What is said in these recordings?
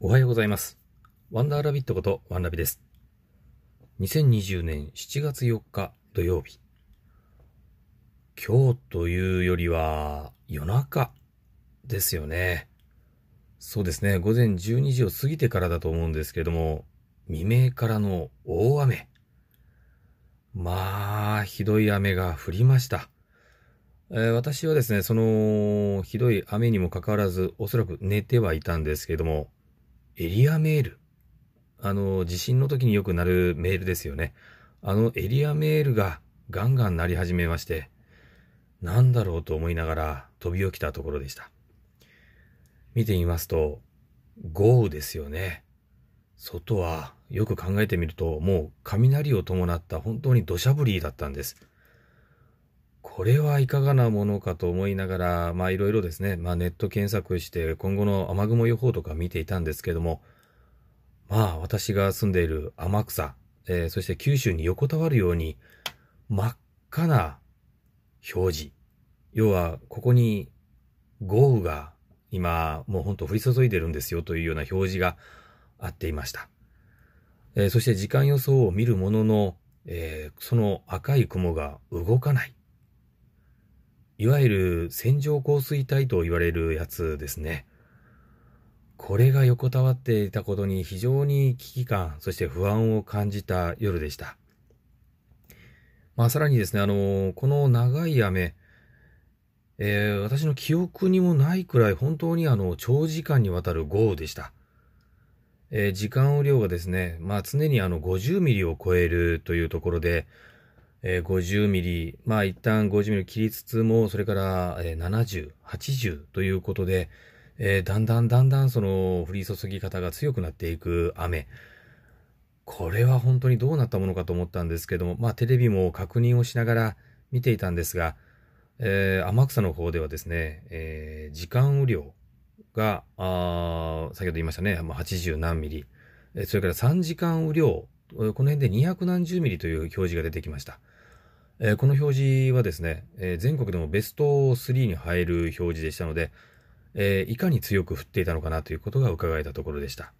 おはようございます。ワンダーラビットことワンラビです。2020年7月4日土曜日。今日というよりは夜中ですよね。そうですね。午前12時を過ぎてからだと思うんですけれども、未明からの大雨。まあ、ひどい雨が降りました。えー私はですね、その、ひどい雨にもかかわらず、おそらく寝てはいたんですけれども、エリアメール。あの、地震の時によくなるメールですよね。あのエリアメールがガンガン鳴り始めまして、なんだろうと思いながら飛び起きたところでした。見てみますと、豪雨ですよね。外はよく考えてみると、もう雷を伴った本当に土砂降りだったんです。これはいかがなものかと思いながら、まあいろいろですね、まあネット検索して今後の雨雲予報とか見ていたんですけども、まあ私が住んでいる天草、えーそして九州に横たわるように真っ赤な表示。要はここに豪雨が今もうほんと降り注いでるんですよというような表示があっていました。えーそして時間予想を見るものの、えーその赤い雲が動かない。いわゆる線状降水帯と言われるやつですね。これが横たわっていたことに非常に危機感、そして不安を感じた夜でした。まあさらにですね、あの、この長い雨、えー私の記憶にもないくらい本当にあの、長時間にわたる豪雨でした。えー時間雨量がですね、まあ常にあの50ミリを超えるというところで、えー50ミリ、まあ一旦50ミリ切りつつも、それから、えー70、80ということで、えーだんだんだんだんその降り注ぎ方が強くなっていく雨。これは本当にどうなったものかと思ったんですけども、まあテレビも確認をしながら見ていたんですが、えー天草の方ではですね、えー時間雨量が、あ先ほど言いましたね、まあ、80何ミリ、えーそれから3時間雨量、この辺で200何十ミリという表示が出てきました。えーこの表示はですね、えー全国でもベスト3に入る表示でしたので、えーいかに強く降っていたのかなということが伺えたところでした。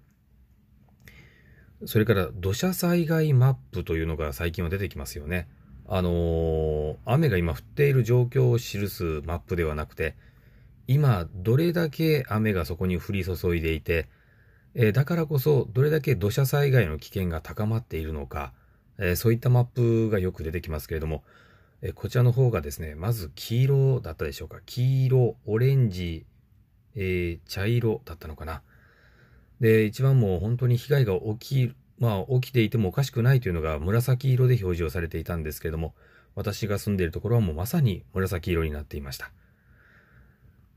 それから土砂災害マップというのが最近は出てきますよね。あのー雨が今降っている状況を記すマップではなくて、今どれだけ雨がそこに降り注いでいて、えだからこそどれだけ土砂災害の危険が高まっているのか、えそういったマップがよく出てきますけれども、えこちらの方がですね、まず黄色だったでしょうか。黄色、オレンジ、えー茶色だったのかな。で、一番もう本当に被害が起き、まあ起きていてもおかしくないというのが紫色で表示をされていたんですけれども、私が住んでいるところはもうまさに紫色になっていました。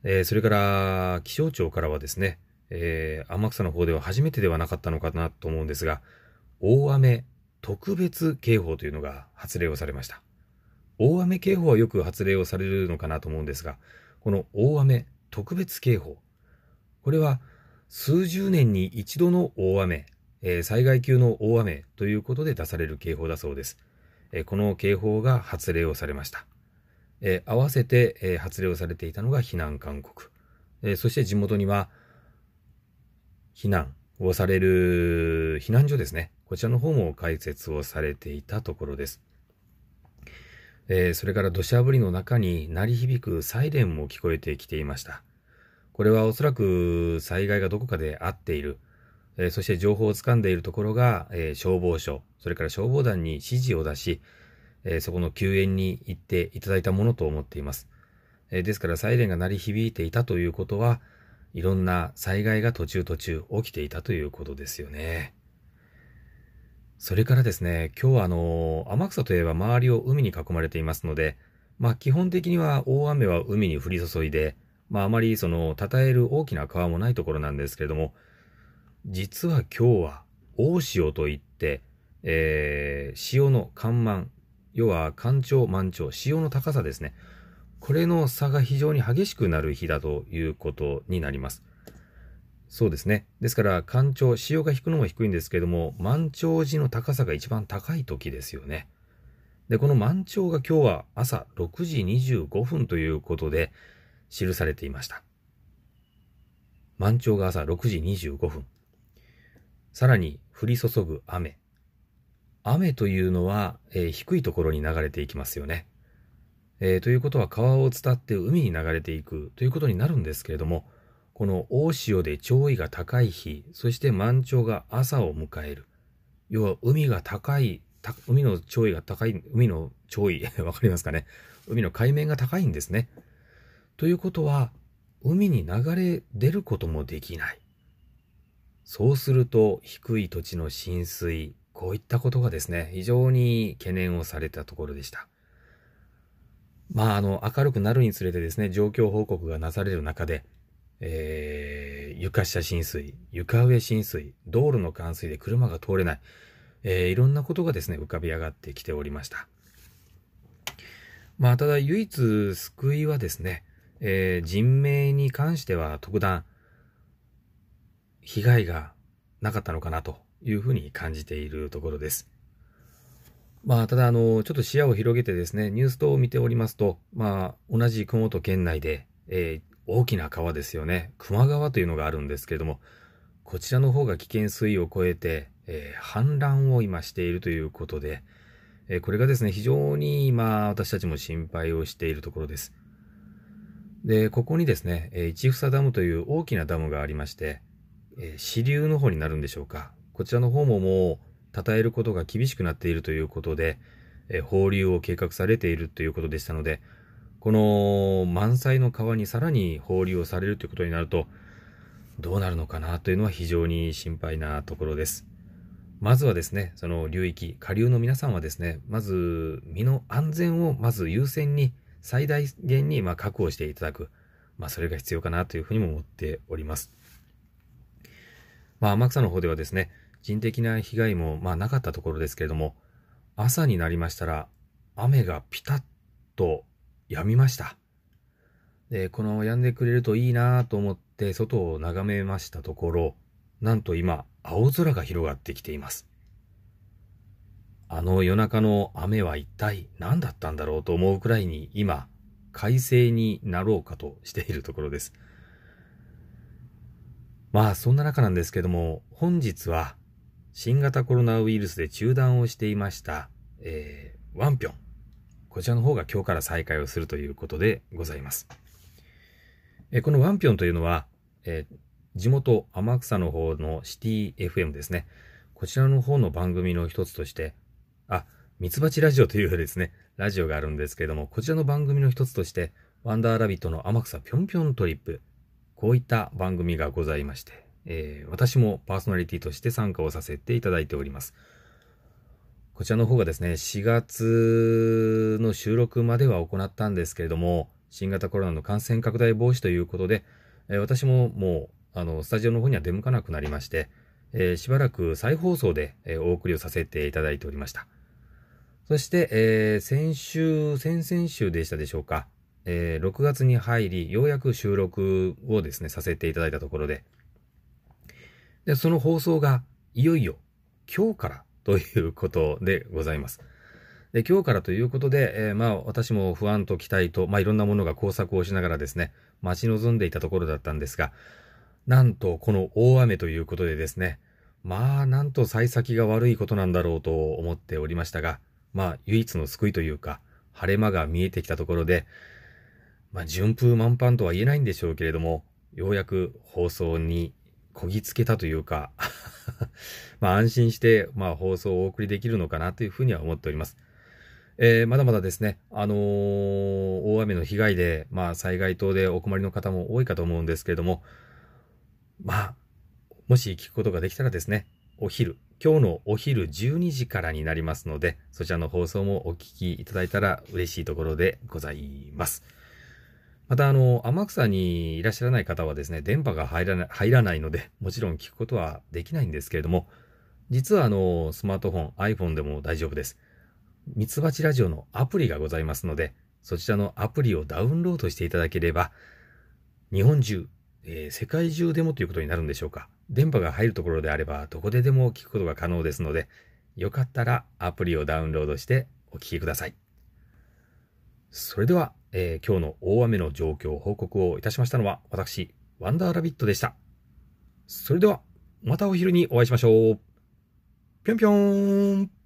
えーそれから気象庁からはですね、えー天草の方では初めてではなかったのかなと思うんですが、大雨特別警報というのが発令をされました。大雨警報はよく発令をされるのかなと思うんですが、この大雨特別警報、これは数十年に一度の大雨、えー災害級の大雨ということで出される警報だそうです。えーこの警報が発令をされました。えー合わせて、え発令をされていたのが避難勧告。えそして地元には避難をされる避難所ですね。こちらの方も開設をされていたところです。えーそれから土砂降りの中に鳴り響くサイレンも聞こえてきていました。これはおそらく災害がどこかであっている。えーそして情報をつかんでいるところが、えー消防署、それから消防団に指示を出し、えそこの救援に行っていただいたものと思っています。えですからサイレンが鳴り響いていたということは、いろんな災害が途中途中起きていたということですよね。それからですね、今日はあの、天草といえば周りを海に囲まれていますので、まあ基本的には大雨は海に降り注いで、まああまりその、称える大きな川もないところなんですけれども、実は今日は大潮といって、えー潮の干満、要は干潮満潮、潮の高さですね。これの差が非常に激しくなる日だということになります。そうですね。ですから、干潮、潮が引くのも低いんですけども、満潮時の高さが一番高い時ですよね。で、この満潮が今日は朝6時25分ということで記されていました。満潮が朝6時25分。さらに降り注ぐ雨。雨というのは、えー、低いところに流れていきますよね。えー、ということは川を伝って海に流れていくということになるんですけれども、この大潮で潮位が高い日、そして満潮が朝を迎える。要は海が高い、海の潮位が高い、海の潮位、わかりますかね？海の海面が高いんですね。ということは、海に流れ出ることもできない。そうすると、低い土地の浸水、こういったことがですね、非常に懸念をされたところでした。まあ、あの、明るくなるにつれてですね、状況報告がなされる中で、えー、床下浸水、床上浸水、道路の冠水で車が通れない、えー、いろんなことがですね、浮かび上がってきておりました。まあ、ただ唯一救いはですね、えー、人命に関しては特段被害がなかったのかなというふうに感じているところです。まあ、ただ、あの、ちょっと視野を広げてですね、ニュース等を見ておりますと、まあ、同じ熊本県内で、えー、大きな川ですよね。球磨川というのがあるんですけれども、こちらの方が危険水位を超えて、えー、氾濫を今しているということで、えー、これがですね、非常に今、私たちも心配をしているところです。で、ここにですね、えー、市房ダムという大きなダムがありまして、え、支流の方になるんでしょうか。こちらの方ももう、称えることが厳しくなっているということで、えー、放流を計画されているということでしたので、この満載の川にさらに放流をされるということになると、どうなるのかなというのは非常に心配なところです。まずはですね、その流域、下流の皆さんはですね、まず身の安全をまず優先に最大限にま確保していただく。まあそれが必要かなというふうにも思っております。まあ天草の方ではですね、人的な被害もまあなかったところですけれども、朝になりましたら雨がピタッと止みました。で、この止んでくれるといいなと思って外を眺めましたところ、なんと今、青空が広がってきています。あの夜中の雨は一体何だったんだろうと思うくらいに今、快晴になろうかとしているところです。まあそんな中なんですけども、本日は新型コロナウイルスで中断をしていました、えー、ワンピョン。こちらの方が今日から再開をするということでございます。えこのワンピョンというのは、えー、地元天草の方のシティ FM ですね。こちらの方の番組の一つとして、あ、ミツバチラジオというですね、ラジオがあるんですけれども、こちらの番組の一つとして、ワンダーラビットの天草ぴょんぴょんトリップ、こういった番組がございまして、えー、私もパーソナリティとして参加をさせていただいております。こちらの方がですね、4月の収録までは行ったんですけれども、新型コロナの感染拡大防止ということで、えー、私ももう、あの、スタジオの方には出向かなくなりまして、えー、しばらく再放送で、え、お送りをさせていただいておりました。そして、えー、先週、先々週でしたでしょうか、え、6月に入り、ようやく収録をですね、させていただいたところで、で、その放送がいよいよ今日からということでございます。で、今日からということで、えー、まあ私も不安と期待と、まあいろんなものが工作をしながらですね、待ち望んでいたところだったんですが、なんとこの大雨ということでですね、まあなんと幸先が悪いことなんだろうと思っておりましたが、まあ唯一の救いというか、晴れ間が見えてきたところで、まあ順風満帆とは言えないんでしょうけれども、ようやく放送にこぎつけたというか まあ安心して、まあ放送をお送りできるのかなというふうには思っております。えー、まだまだですね、あのー、大雨の被害で、まあ災害等でお困りの方も多いかと思うんですけれども、まあ、もし聞くことができたらですね、お昼、今日のお昼12時からになりますので、そちらの放送もお聞きいただいたら嬉しいところでございます。また、あの、天草にいらっしゃらない方はですね、電波が入らない入らないので、もちろん聞くことはできないんですけれども、実はあの、スマートフォン、iPhone でも大丈夫です。ミツバチラジオのアプリがございますので、そちらのアプリをダウンロードしていただければ、日本中、えー、世界中でもということになるんでしょうか。電波が入るところであれば、どこででも聞くことが可能ですので、よかったらアプリをダウンロードしてお聞きください。それでは、えー、今日の大雨の状況報告をいたしましたのは、私、ワンダーラビットでした。それでは、またお昼にお会いしましょう。ぴょんぴょーん。